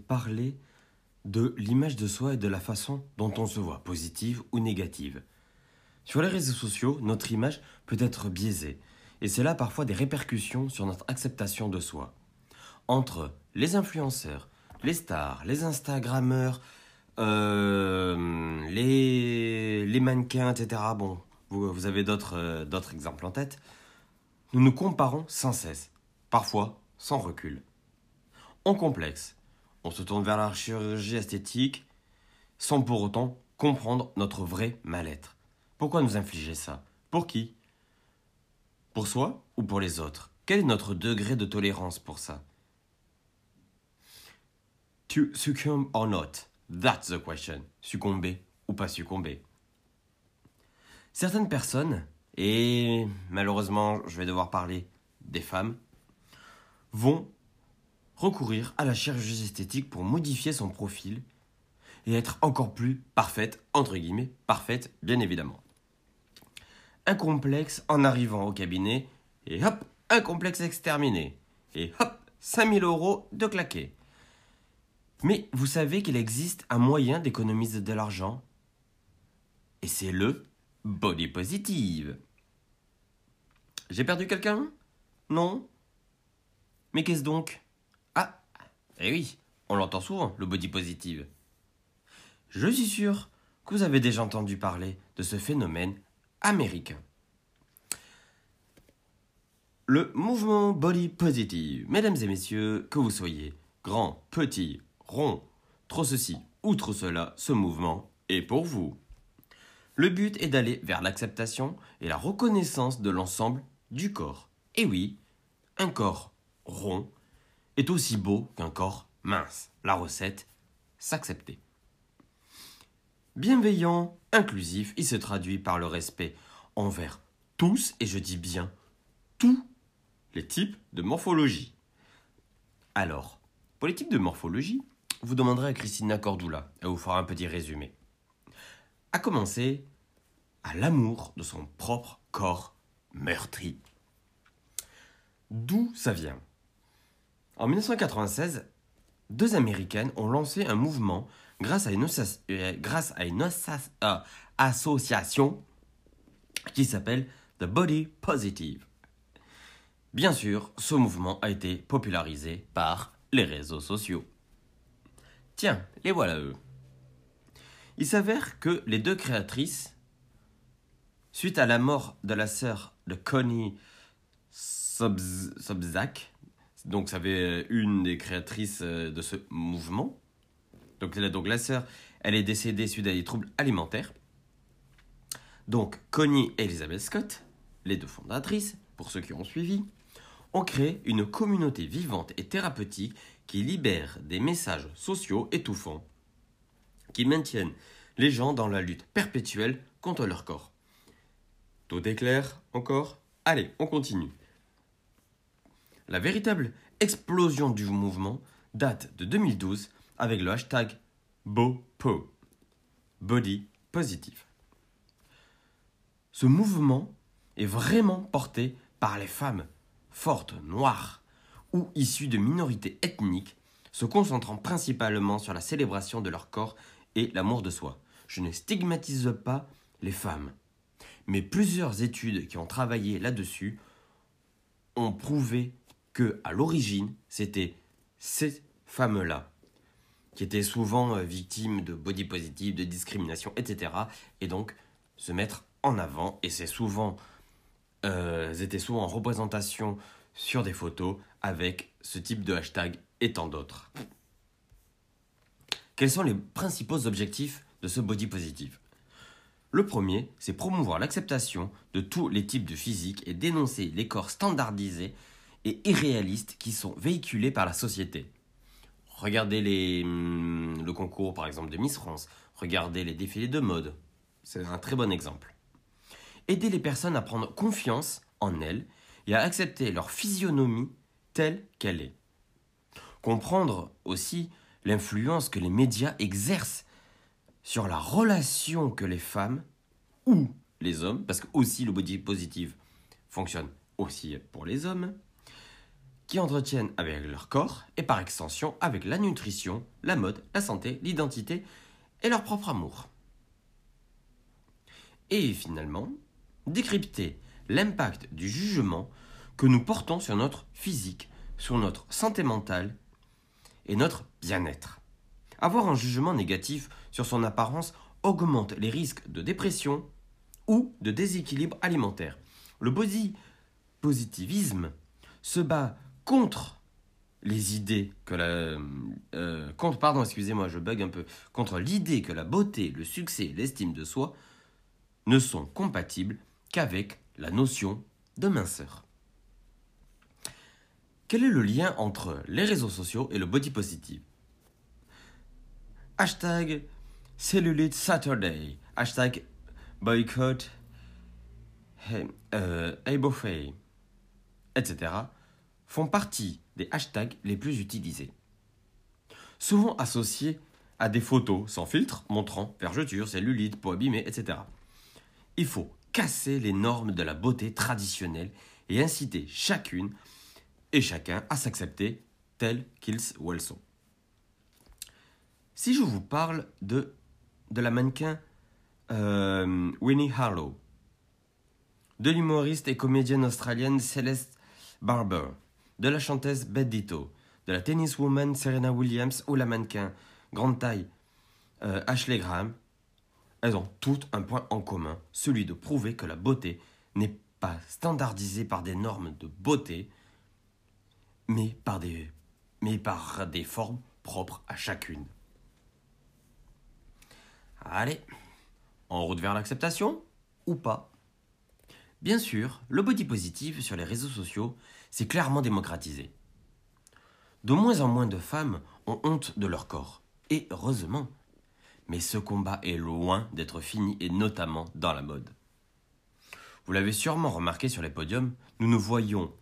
parler de l'image de soi et de la façon dont on se voit, positive ou négative. Sur les réseaux sociaux, notre image peut être biaisée, et cela a parfois des répercussions sur notre acceptation de soi. Entre les influenceurs, les stars, les Instagrammeurs, euh, les, mannequins, etc. Bon, vous, avez d'autres euh, d'autres exemples en tête. Nous nous comparons sans cesse, parfois sans recul. On complexe, on se tourne vers la chirurgie esthétique sans pour autant comprendre notre vrai mal-être. Pourquoi nous infliger ça? Pour qui? Pour soi ou pour les autres? Quel est notre degré de tolérance pour ça? To succumb or not? That's the question. Succomber ou pas succomber Certaines personnes, et malheureusement je vais devoir parler des femmes, vont recourir à la chirurgie esthétique pour modifier son profil et être encore plus parfaite, entre guillemets, parfaite bien évidemment. Un complexe en arrivant au cabinet et hop, un complexe exterminé. Et hop, 5000 euros de claquer. Mais vous savez qu'il existe un moyen d'économiser de l'argent et c'est le body positive. J'ai perdu quelqu'un? Non? Mais qu'est-ce donc? Eh oui, on l'entend souvent, le body positive. Je suis sûr que vous avez déjà entendu parler de ce phénomène américain. Le mouvement body positive, mesdames et messieurs, que vous soyez grand, petit, rond, trop ceci ou trop cela, ce mouvement est pour vous. Le but est d'aller vers l'acceptation et la reconnaissance de l'ensemble du corps. Et oui, un corps rond est aussi beau qu'un corps mince. La recette, s'accepter. Bienveillant, inclusif, il se traduit par le respect envers tous, et je dis bien tous, les types de morphologie. Alors, pour les types de morphologie, vous demanderez à Christina Cordula, elle vous fera un petit résumé. À commencer à l'amour de son propre corps meurtri. D'où ça vient? En 1996, deux Américaines ont lancé un mouvement grâce à une, euh, euh, association qui s'appelle The Body Positive. Bien sûr, ce mouvement a été popularisé par les réseaux sociaux. Tiens, les voilà eux. Il s'avère que les deux créatrices, suite à la mort de la sœur de Connie Sobzak, donc ça avait une des créatrices euh, de ce mouvement, donc, donc la sœur, elle est décédée suite à des troubles alimentaires. Donc Connie et Elizabeth Scott, les deux fondatrices, pour ceux qui ont suivi, ont créé une communauté vivante et thérapeutique qui libère des messages sociaux étouffants, qui maintiennent les gens dans la lutte perpétuelle contre leur corps. Tout est clair encore? Allez, on continue. La véritable explosion du mouvement date de 2012 avec le hashtag BOPO, Body Positive. Ce mouvement est vraiment porté par les femmes fortes noires ou issues de minorités ethniques, se concentrant principalement sur la célébration de leur corps et l'amour de soi. Je ne stigmatise pas les femmes, mais plusieurs études qui ont travaillé là-dessus ont prouvé à l'origine, c'était ces femmes-là qui étaient souvent euh, victimes de body positive, de discrimination, etc. Et donc se mettre en avant, et c'est souvent euh, étaient souvent en représentation sur des photos avec ce type de hashtag et tant d'autres. Quels sont les principaux objectifs de ce body positive? Le premier, c'est promouvoir l'acceptation de tous les types de physique et dénoncer les corps standardisés et irréalistes qui sont véhiculés par la société. Regardez hum, le concours par exemple de Miss France, regardez les défilés de mode, c'est un très bon exemple aider les personnes à prendre confiance en elles et à accepter leur physionomie telle qu'elle est. Comprendre aussi l'influence que les médias exercent sur la relation que les femmes ou les hommes, parce que aussi le body positive fonctionne aussi pour les hommes, qui entretiennent avec leur corps et par extension avec la nutrition, la mode, la santé, l'identité et leur propre amour. Et finalement, décrypter l'impact du jugement que nous portons sur notre physique, sur notre santé mentale et notre bien-être. Avoir un jugement négatif sur son apparence augmente les risques de dépression ou de déséquilibre alimentaire. Le body positivisme se bat contre les idées que la euh, pardon excusez-moi je bug un peu contre l'idée que la beauté, le succès, l'estime de soi ne sont compatibles qu'avec la notion de minceur. Quel est le lien entre les réseaux sociaux et le body positive? Hashtag Cellulite Saturday. Hashtag boycott euh, etc. font partie des hashtags les plus utilisés. Souvent associés à des photos sans filtre montrant vergeture, cellulite, peau abîmée, etc. Il faut casser les normes de la beauté traditionnelle et inciter chacune et chacun à s'accepter tels qu'ils ou elles sont. Si je vous parle de, de la mannequin euh, Winnie Harlow, de l'humoriste et comédienne australienne Celeste Barber, de la chanteuse Bette Ditto, de la tenniswoman Serena Williams ou la mannequin grande taille euh, Ashley Graham, elles ont toutes un point en commun, celui de prouver que la beauté n'est pas standardisée par des normes de beauté, mais par des, mais par des formes propres à chacune. Allez, en route vers l'acceptation ou pas? Bien sûr, le body positive sur les réseaux sociaux s'est clairement démocratisé. De moins en moins de femmes ont honte de leur corps, et heureusement. Mais ce combat est loin d'être fini, et notamment dans la mode. Vous l'avez sûrement remarqué sur les podiums, nous ne voyons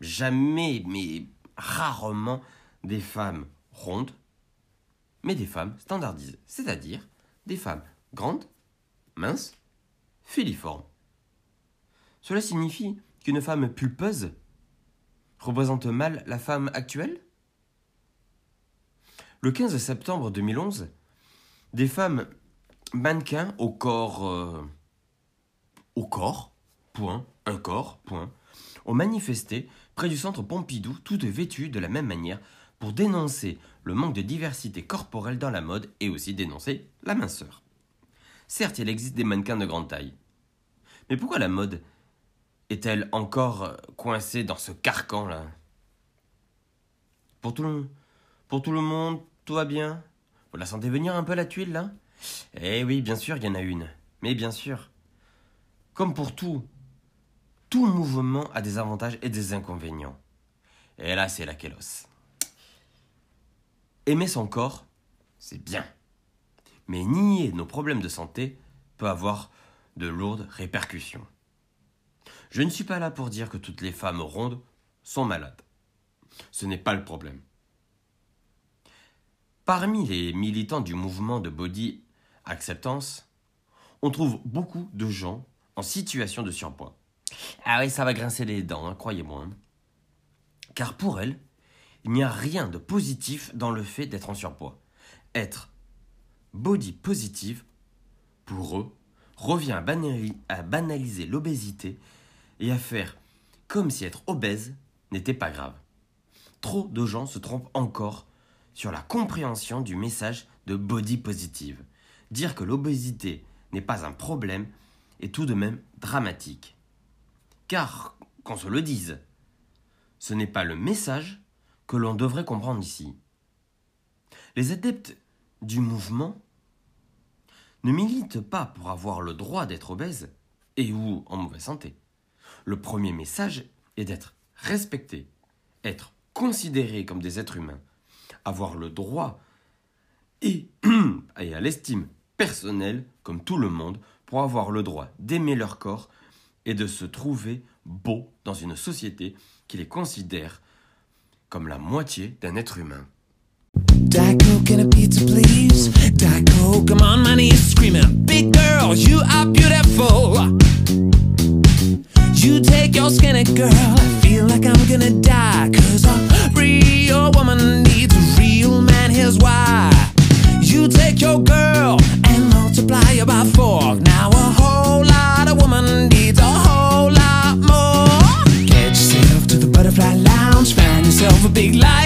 jamais, mais rarement, des femmes rondes, mais des femmes standardisées, c'est-à-dire des femmes grandes, minces, filiformes. Cela signifie qu'une femme pulpeuse représente mal la femme actuelle? Le 15 septembre 2011, des femmes mannequins au corps. Euh, au corps, point, un corps, point, ont manifesté près du centre Pompidou, toutes vêtues de la même manière, pour dénoncer le manque de diversité corporelle dans la mode et aussi dénoncer la minceur. Certes, il existe des mannequins de grande taille. Mais pourquoi la mode est-elle encore coincée dans ce carcan-là? Pour tout le monde, tout va bien? Vous la sentez venir un peu la tuile, là? Eh oui, bien sûr, il y en a une. Mais bien sûr. Comme pour tout, tout mouvement a des avantages et des inconvénients. Et là, c'est la kélos. Aimer son corps, c'est bien. Mais nier nos problèmes de santé peut avoir de lourdes répercussions. Je ne suis pas là pour dire que toutes les femmes rondes sont malades. Ce n'est pas le problème. Parmi les militants du mouvement de body acceptance, on trouve beaucoup de gens en situation de surpoids. Ah oui, ça va grincer les dents, hein, croyez-moi. Hein. Car pour elles, il n'y a rien de positif dans le fait d'être en surpoids. Être body positive, pour eux, revient à banaliser l'obésité et à faire comme si être obèse n'était pas grave. Trop de gens se trompent encore sur la compréhension du message de body positive. Dire que l'obésité n'est pas un problème est tout de même dramatique. Car, qu'on se le dise, ce n'est pas le message que l'on devrait comprendre ici. Les adeptes du mouvement ne militent pas pour avoir le droit d'être obèse et ou en mauvaise santé. Le premier message est d'être respecté, être considéré comme des êtres humains, avoir le droit et, à l'estime personnelle comme tout le monde pour avoir le droit d'aimer leur corps et de se trouver beau dans une société qui les considère comme la moitié d'un être humain. you take your skinny girl? I feel like I'm gonna die. Cause a real woman needs a real man, here's why. You take your girl and multiply her by four. Now a whole lot of woman needs a whole lot more. Get yourself to the butterfly lounge, find yourself a big light.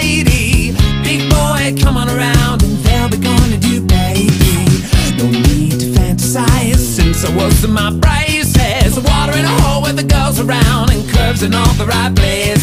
in all the right places.